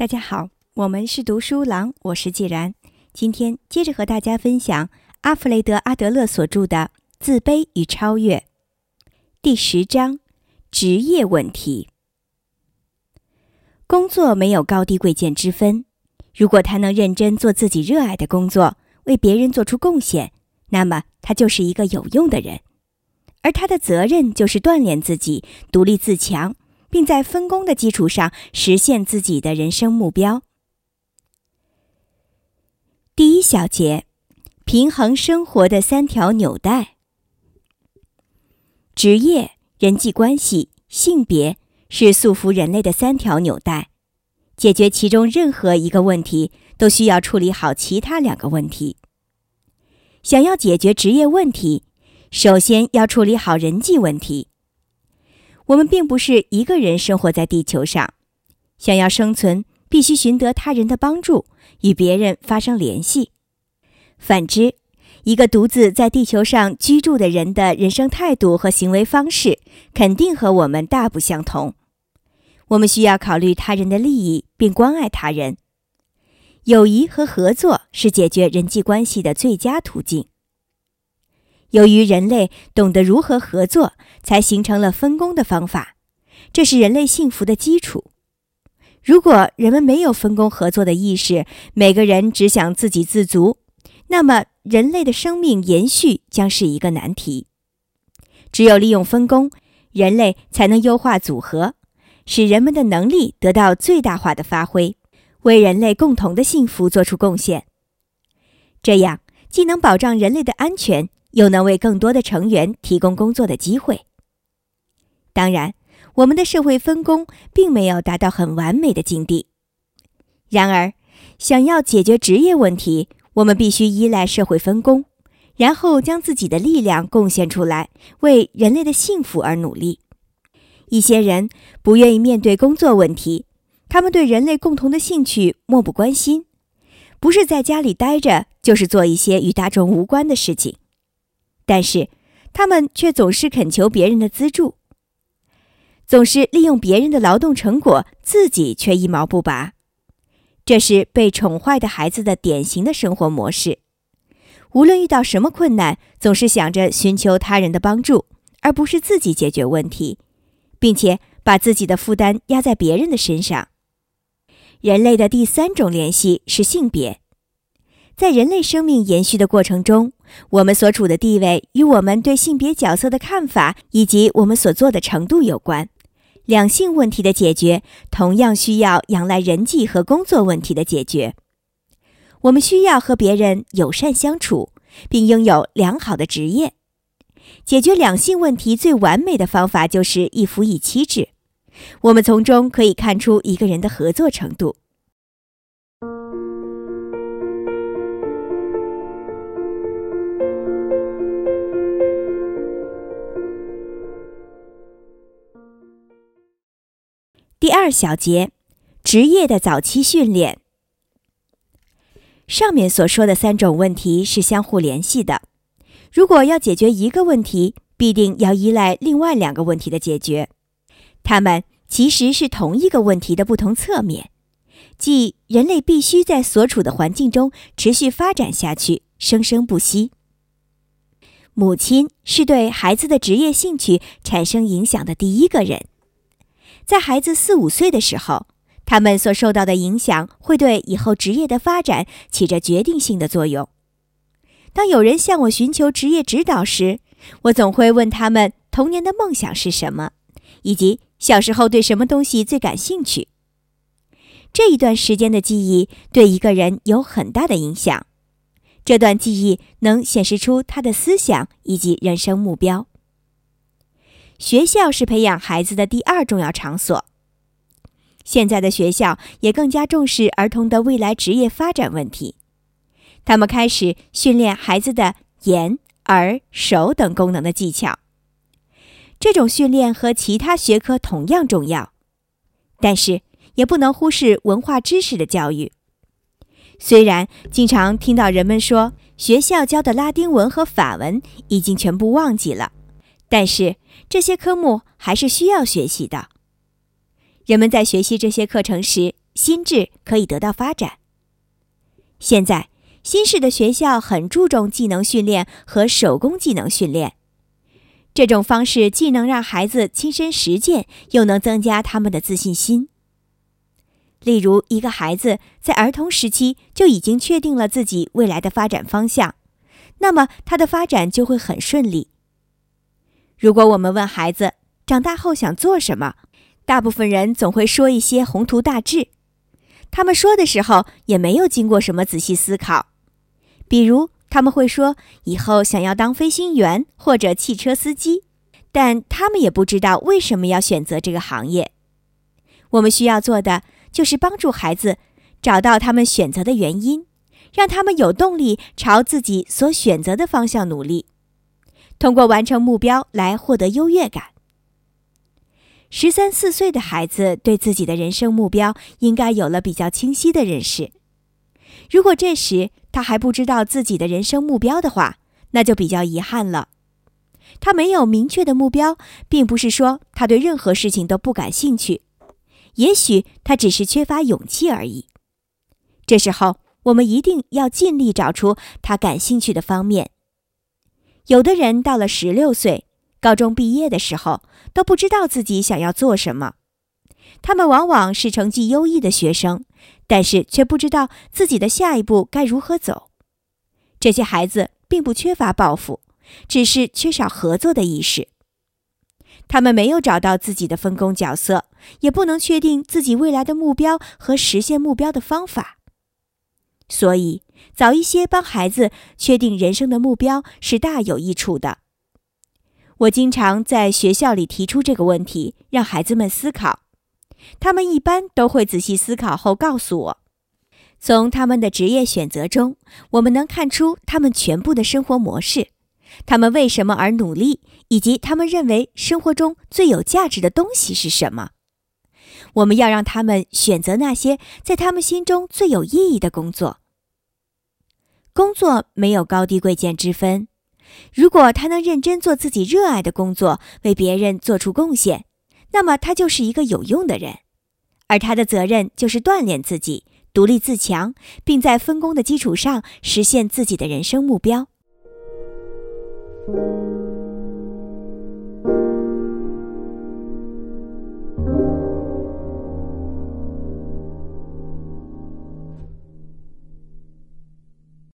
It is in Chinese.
大家好，我们是读书郎，我是既然。今天接着和大家分享阿弗雷德·阿德勒所著的《自卑与超越》第十章：职业问题。工作没有高低贵贱之分，如果他能认真做自己热爱的工作，为别人做出贡献，那么他就是一个有用的人。而他的责任就是锻炼自己，独立自强。并在分工的基础上实现自己的人生目标。第一小节，平衡生活的三条纽带：职业、人际关系、性别是束缚人类的三条纽带。解决其中任何一个问题，都需要处理好其他两个问题。想要解决职业问题，首先要处理好人际问题。我们并不是一个人生活在地球上，想要生存，必须寻得他人的帮助，与别人发生联系。反之，一个独自在地球上居住的人的人生态度和行为方式，肯定和我们大不相同。我们需要考虑他人的利益，并关爱他人。友谊和合作是解决人际关系的最佳途径。由于人类懂得如何合作，才形成了分工的方法，这是人类幸福的基础。如果人们没有分工合作的意识，每个人只想自给自足，那么人类的生命延续将是一个难题。只有利用分工，人类才能优化组合，使人们的能力得到最大化的发挥，为人类共同的幸福做出贡献。这样既能保障人类的安全。又能为更多的成员提供工作的机会。当然，我们的社会分工并没有达到很完美的境地。然而，想要解决职业问题，我们必须依赖社会分工，然后将自己的力量贡献出来，为人类的幸福而努力。一些人不愿意面对工作问题，他们对人类共同的兴趣漠不关心，不是在家里待着，就是做一些与大众无关的事情。但是，他们却总是恳求别人的资助，总是利用别人的劳动成果，自己却一毛不拔。这是被宠坏的孩子的典型的生活模式。无论遇到什么困难，总是想着寻求他人的帮助，而不是自己解决问题，并且把自己的负担压在别人的身上。人类的第三种联系是性别。在人类生命延续的过程中，我们所处的地位与我们对性别角色的看法以及我们所做的程度有关。两性问题的解决同样需要仰赖人际和工作问题的解决。我们需要和别人友善相处，并拥有良好的职业。解决两性问题最完美的方法就是一夫一妻制。我们从中可以看出一个人的合作程度。第二小节，职业的早期训练。上面所说的三种问题是相互联系的。如果要解决一个问题，必定要依赖另外两个问题的解决。它们其实是同一个问题的不同侧面，即人类必须在所处的环境中持续发展下去，生生不息。母亲是对孩子的职业兴趣产生影响的第一个人。在孩子四五岁的时候，他们所受到的影响会对以后职业的发展起着决定性的作用。当有人向我寻求职业指导时，我总会问他们童年的梦想是什么，以及小时候对什么东西最感兴趣。这一段时间的记忆对一个人有很大的影响，这段记忆能显示出他的思想以及人生目标。学校是培养孩子的第二重要场所。现在的学校也更加重视儿童的未来职业发展问题，他们开始训练孩子的眼、耳、手等功能的技巧。这种训练和其他学科同样重要，但是也不能忽视文化知识的教育。虽然经常听到人们说学校教的拉丁文和法文已经全部忘记了。但是这些科目还是需要学习的。人们在学习这些课程时，心智可以得到发展。现在，新式的学校很注重技能训练和手工技能训练，这种方式既能让孩子亲身实践，又能增加他们的自信心。例如，一个孩子在儿童时期就已经确定了自己未来的发展方向，那么他的发展就会很顺利。如果我们问孩子长大后想做什么，大部分人总会说一些宏图大志。他们说的时候也没有经过什么仔细思考，比如他们会说以后想要当飞行员或者汽车司机，但他们也不知道为什么要选择这个行业。我们需要做的。就是帮助孩子找到他们选择的原因，让他们有动力朝自己所选择的方向努力，通过完成目标来获得优越感。十三四岁的孩子对自己的人生目标应该有了比较清晰的认识。如果这时他还不知道自己的人生目标的话，那就比较遗憾了。他没有明确的目标，并不是说他对任何事情都不感兴趣。也许他只是缺乏勇气而已。这时候，我们一定要尽力找出他感兴趣的方面。有的人到了十六岁，高中毕业的时候都不知道自己想要做什么。他们往往是成绩优异的学生，但是却不知道自己的下一步该如何走。这些孩子并不缺乏抱负，只是缺少合作的意识。他们没有找到自己的分工角色，也不能确定自己未来的目标和实现目标的方法。所以，早一些帮孩子确定人生的目标是大有益处的。我经常在学校里提出这个问题，让孩子们思考。他们一般都会仔细思考后告诉我。从他们的职业选择中，我们能看出他们全部的生活模式。他们为什么而努力，以及他们认为生活中最有价值的东西是什么？我们要让他们选择那些在他们心中最有意义的工作。工作没有高低贵贱之分。如果他能认真做自己热爱的工作，为别人做出贡献，那么他就是一个有用的人。而他的责任就是锻炼自己，独立自强，并在分工的基础上实现自己的人生目标。